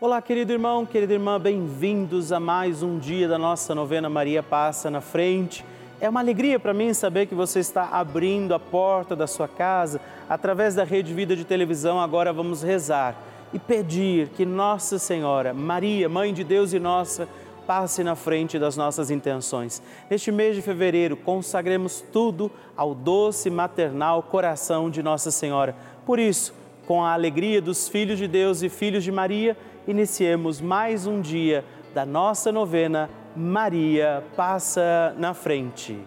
Olá, querido irmão, querida irmã, bem-vindos a mais um dia da nossa novena Maria Passa na Frente. É uma alegria para mim saber que você está abrindo a porta da sua casa através da Rede Vida de Televisão. Agora vamos rezar e pedir que Nossa Senhora, Maria, Mãe de Deus e nossa, passe na frente das nossas intenções. Neste mês de fevereiro, consagremos tudo ao doce maternal coração de Nossa Senhora. Por isso, com a alegria dos filhos de Deus e filhos de Maria, iniciemos mais um dia da nossa novena Maria Passa na Frente.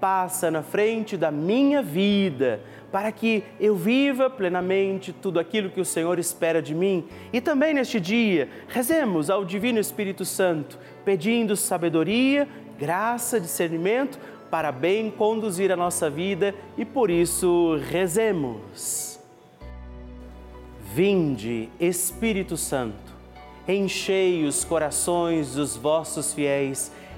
passa na frente da minha vida para que eu viva plenamente tudo aquilo que o Senhor espera de mim. E também neste dia, rezemos ao Divino Espírito Santo, pedindo sabedoria, graça, discernimento para bem conduzir a nossa vida e por isso rezemos. Vinde, Espírito Santo, enchei os corações dos vossos fiéis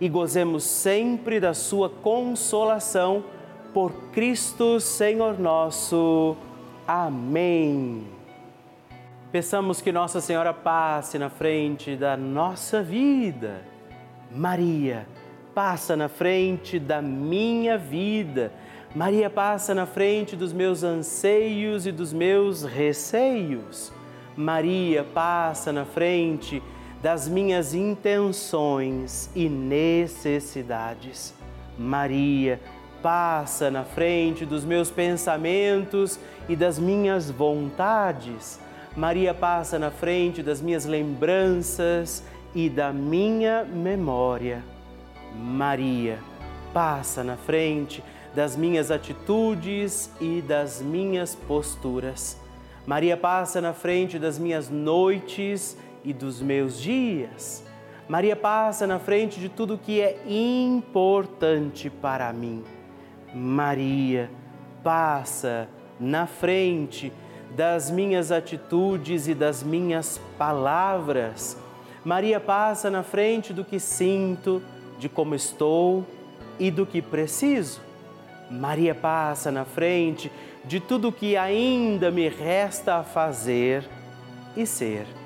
e gozemos sempre da sua consolação por Cristo Senhor nosso. Amém. Peçamos que Nossa Senhora passe na frente da nossa vida. Maria, passa na frente da minha vida. Maria passa na frente dos meus anseios e dos meus receios. Maria passa na frente das minhas intenções e necessidades. Maria passa na frente dos meus pensamentos e das minhas vontades. Maria passa na frente das minhas lembranças e da minha memória. Maria passa na frente das minhas atitudes e das minhas posturas. Maria passa na frente das minhas noites e dos meus dias. Maria passa na frente de tudo que é importante para mim. Maria, passa na frente das minhas atitudes e das minhas palavras. Maria passa na frente do que sinto, de como estou e do que preciso. Maria passa na frente de tudo que ainda me resta a fazer e ser.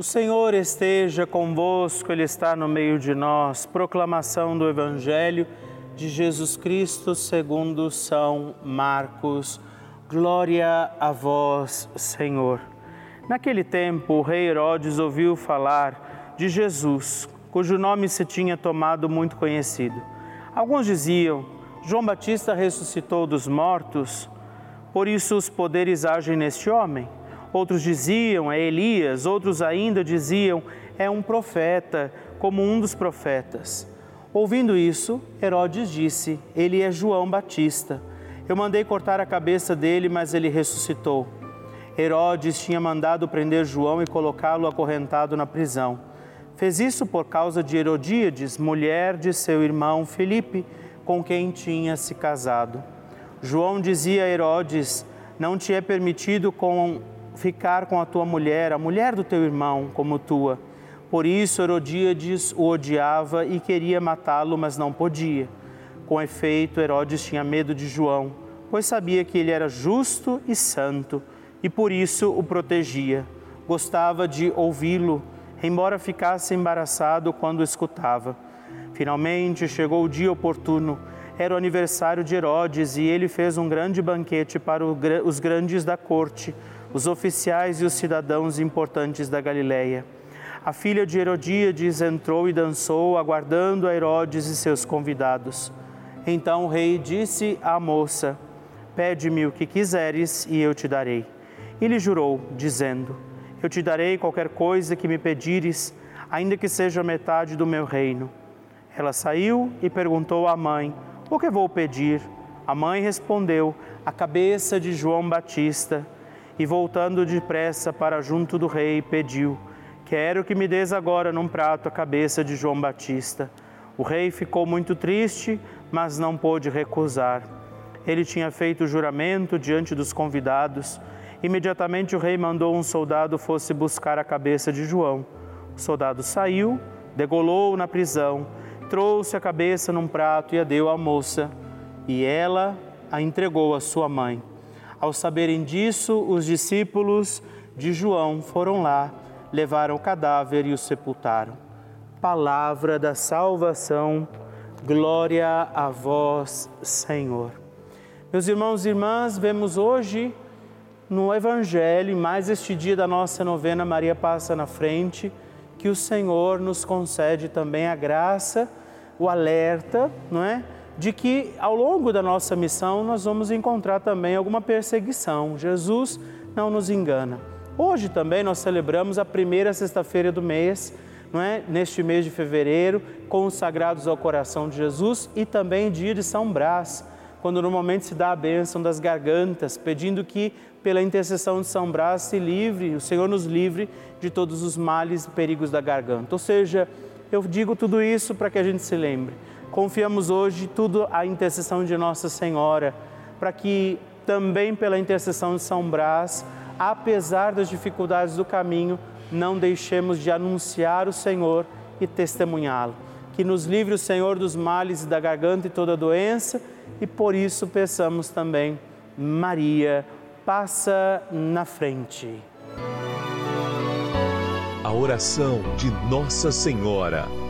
O Senhor esteja convosco, Ele está no meio de nós. Proclamação do Evangelho de Jesus Cristo segundo São Marcos. Glória a vós, Senhor. Naquele tempo, o rei Herodes ouviu falar de Jesus, cujo nome se tinha tomado muito conhecido. Alguns diziam: João Batista ressuscitou dos mortos, por isso os poderes agem neste homem. Outros diziam, é Elias, outros ainda diziam, é um profeta, como um dos profetas. Ouvindo isso, Herodes disse: Ele é João Batista. Eu mandei cortar a cabeça dele, mas ele ressuscitou. Herodes tinha mandado prender João e colocá-lo acorrentado na prisão. Fez isso por causa de Herodíades, mulher de seu irmão Filipe, com quem tinha se casado. João dizia a Herodes: Não te é permitido com ficar com a tua mulher, a mulher do teu irmão, como tua. Por isso Herodíades o odiava e queria matá-lo, mas não podia. Com efeito, Herodes tinha medo de João, pois sabia que ele era justo e santo, e por isso o protegia. Gostava de ouvi-lo, embora ficasse embaraçado quando escutava. Finalmente chegou o dia oportuno. Era o aniversário de Herodes e ele fez um grande banquete para os grandes da corte os oficiais e os cidadãos importantes da Galiléia. A filha de Herodíades entrou e dançou, aguardando a Herodes e seus convidados. Então o rei disse à moça: Pede-me o que quiseres e eu te darei. E lhe jurou, dizendo: Eu te darei qualquer coisa que me pedires, ainda que seja metade do meu reino. Ela saiu e perguntou à mãe: O que vou pedir? A mãe respondeu: A cabeça de João Batista e voltando depressa para junto do rei, pediu: Quero que me des agora num prato a cabeça de João Batista. O rei ficou muito triste, mas não pôde recusar. Ele tinha feito juramento diante dos convidados. Imediatamente o rei mandou um soldado fosse buscar a cabeça de João. O soldado saiu, degolou-o na prisão, trouxe a cabeça num prato e a deu à moça, e ela a entregou à sua mãe. Ao saberem disso, os discípulos de João foram lá, levaram o cadáver e o sepultaram. Palavra da salvação, glória a vós, Senhor. Meus irmãos e irmãs, vemos hoje no Evangelho, mais este dia da nossa novena Maria Passa na Frente, que o Senhor nos concede também a graça, o alerta, não é? De que ao longo da nossa missão nós vamos encontrar também alguma perseguição. Jesus não nos engana. Hoje também nós celebramos a primeira sexta-feira do mês, não é? Neste mês de fevereiro, consagrados ao coração de Jesus e também dia de São Brás, quando normalmente se dá a bênção das gargantas, pedindo que pela intercessão de São Brás se livre, o Senhor nos livre de todos os males e perigos da garganta. Ou seja, eu digo tudo isso para que a gente se lembre. Confiamos hoje tudo à intercessão de Nossa Senhora, para que também pela intercessão de São Brás apesar das dificuldades do caminho, não deixemos de anunciar o Senhor e testemunhá-lo. Que nos livre o Senhor dos males da garganta e toda doença, e por isso peçamos também, Maria, passa na frente. A oração de Nossa Senhora.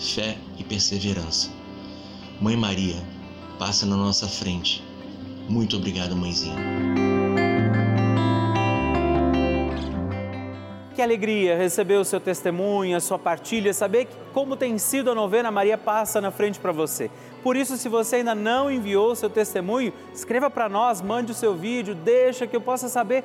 fé e perseverança. Mãe Maria, passa na nossa frente. Muito obrigado, mãezinha. que alegria receber o seu testemunho, a sua partilha, saber como tem sido a novena Maria passa na frente para você. Por isso, se você ainda não enviou o seu testemunho, escreva para nós, mande o seu vídeo, deixa que eu possa saber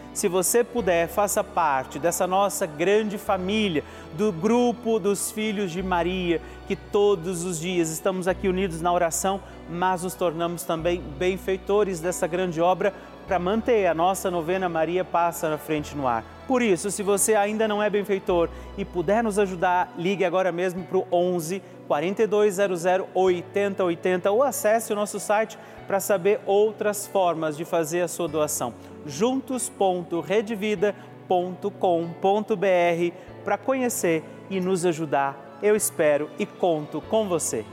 se você puder, faça parte dessa nossa grande família, do grupo dos filhos de Maria, que todos os dias estamos aqui unidos na oração, mas nos tornamos também benfeitores dessa grande obra para manter a nossa novena Maria Passa na Frente no Ar. Por isso, se você ainda não é benfeitor e puder nos ajudar, ligue agora mesmo para o 11 4200 8080 ou acesse o nosso site para saber outras formas de fazer a sua doação juntos.redvida.com.br para conhecer e nos ajudar. Eu espero e conto com você.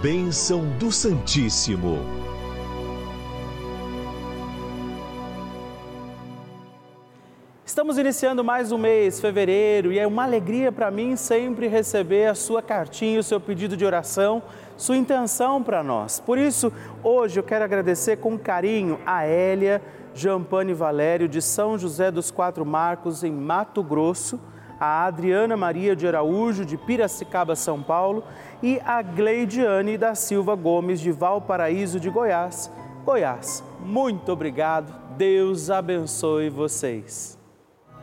Bênção do Santíssimo. Estamos iniciando mais um mês, fevereiro, e é uma alegria para mim sempre receber a sua cartinha, o seu pedido de oração sua intenção para nós. Por isso, hoje eu quero agradecer com carinho a Hélia Jampane Valério, de São José dos Quatro Marcos, em Mato Grosso, a Adriana Maria de Araújo, de Piracicaba, São Paulo, e a Gleidiane da Silva Gomes, de Valparaíso de Goiás, Goiás. Muito obrigado, Deus abençoe vocês.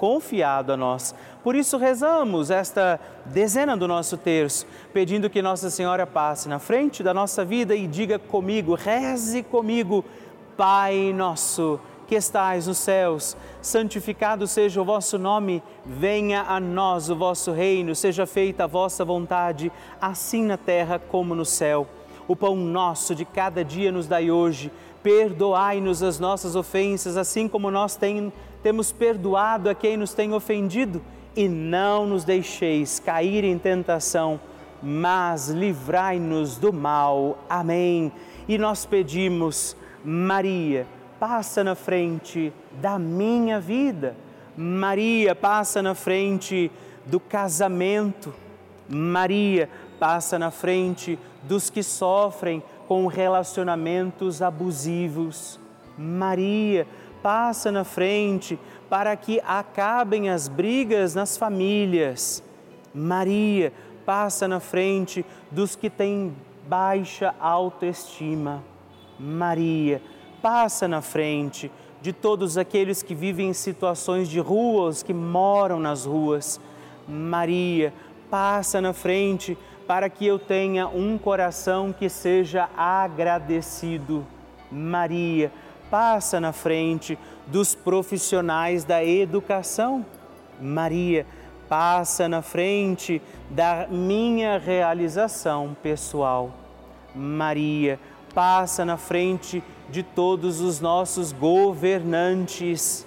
confiado a nós. Por isso rezamos esta dezena do nosso terço, pedindo que Nossa Senhora passe na frente da nossa vida e diga comigo, reze comigo, Pai nosso que estais nos céus, santificado seja o vosso nome, venha a nós o vosso reino, seja feita a vossa vontade, assim na terra como no céu. O pão nosso de cada dia nos dai hoje, perdoai-nos as nossas ofensas, assim como nós tem, temos perdoado a quem nos tem ofendido, e não nos deixeis cair em tentação, mas livrai-nos do mal. Amém. E nós pedimos, Maria, passa na frente da minha vida. Maria passa na frente do casamento. Maria passa na frente dos que sofrem com relacionamentos abusivos. Maria passa na frente para que acabem as brigas nas famílias. Maria passa na frente dos que têm baixa autoestima. Maria passa na frente de todos aqueles que vivem em situações de ruas, que moram nas ruas. Maria, passa na frente para que eu tenha um coração que seja agradecido. Maria, passa na frente dos profissionais da educação. Maria, passa na frente da minha realização pessoal. Maria, passa na frente de todos os nossos governantes.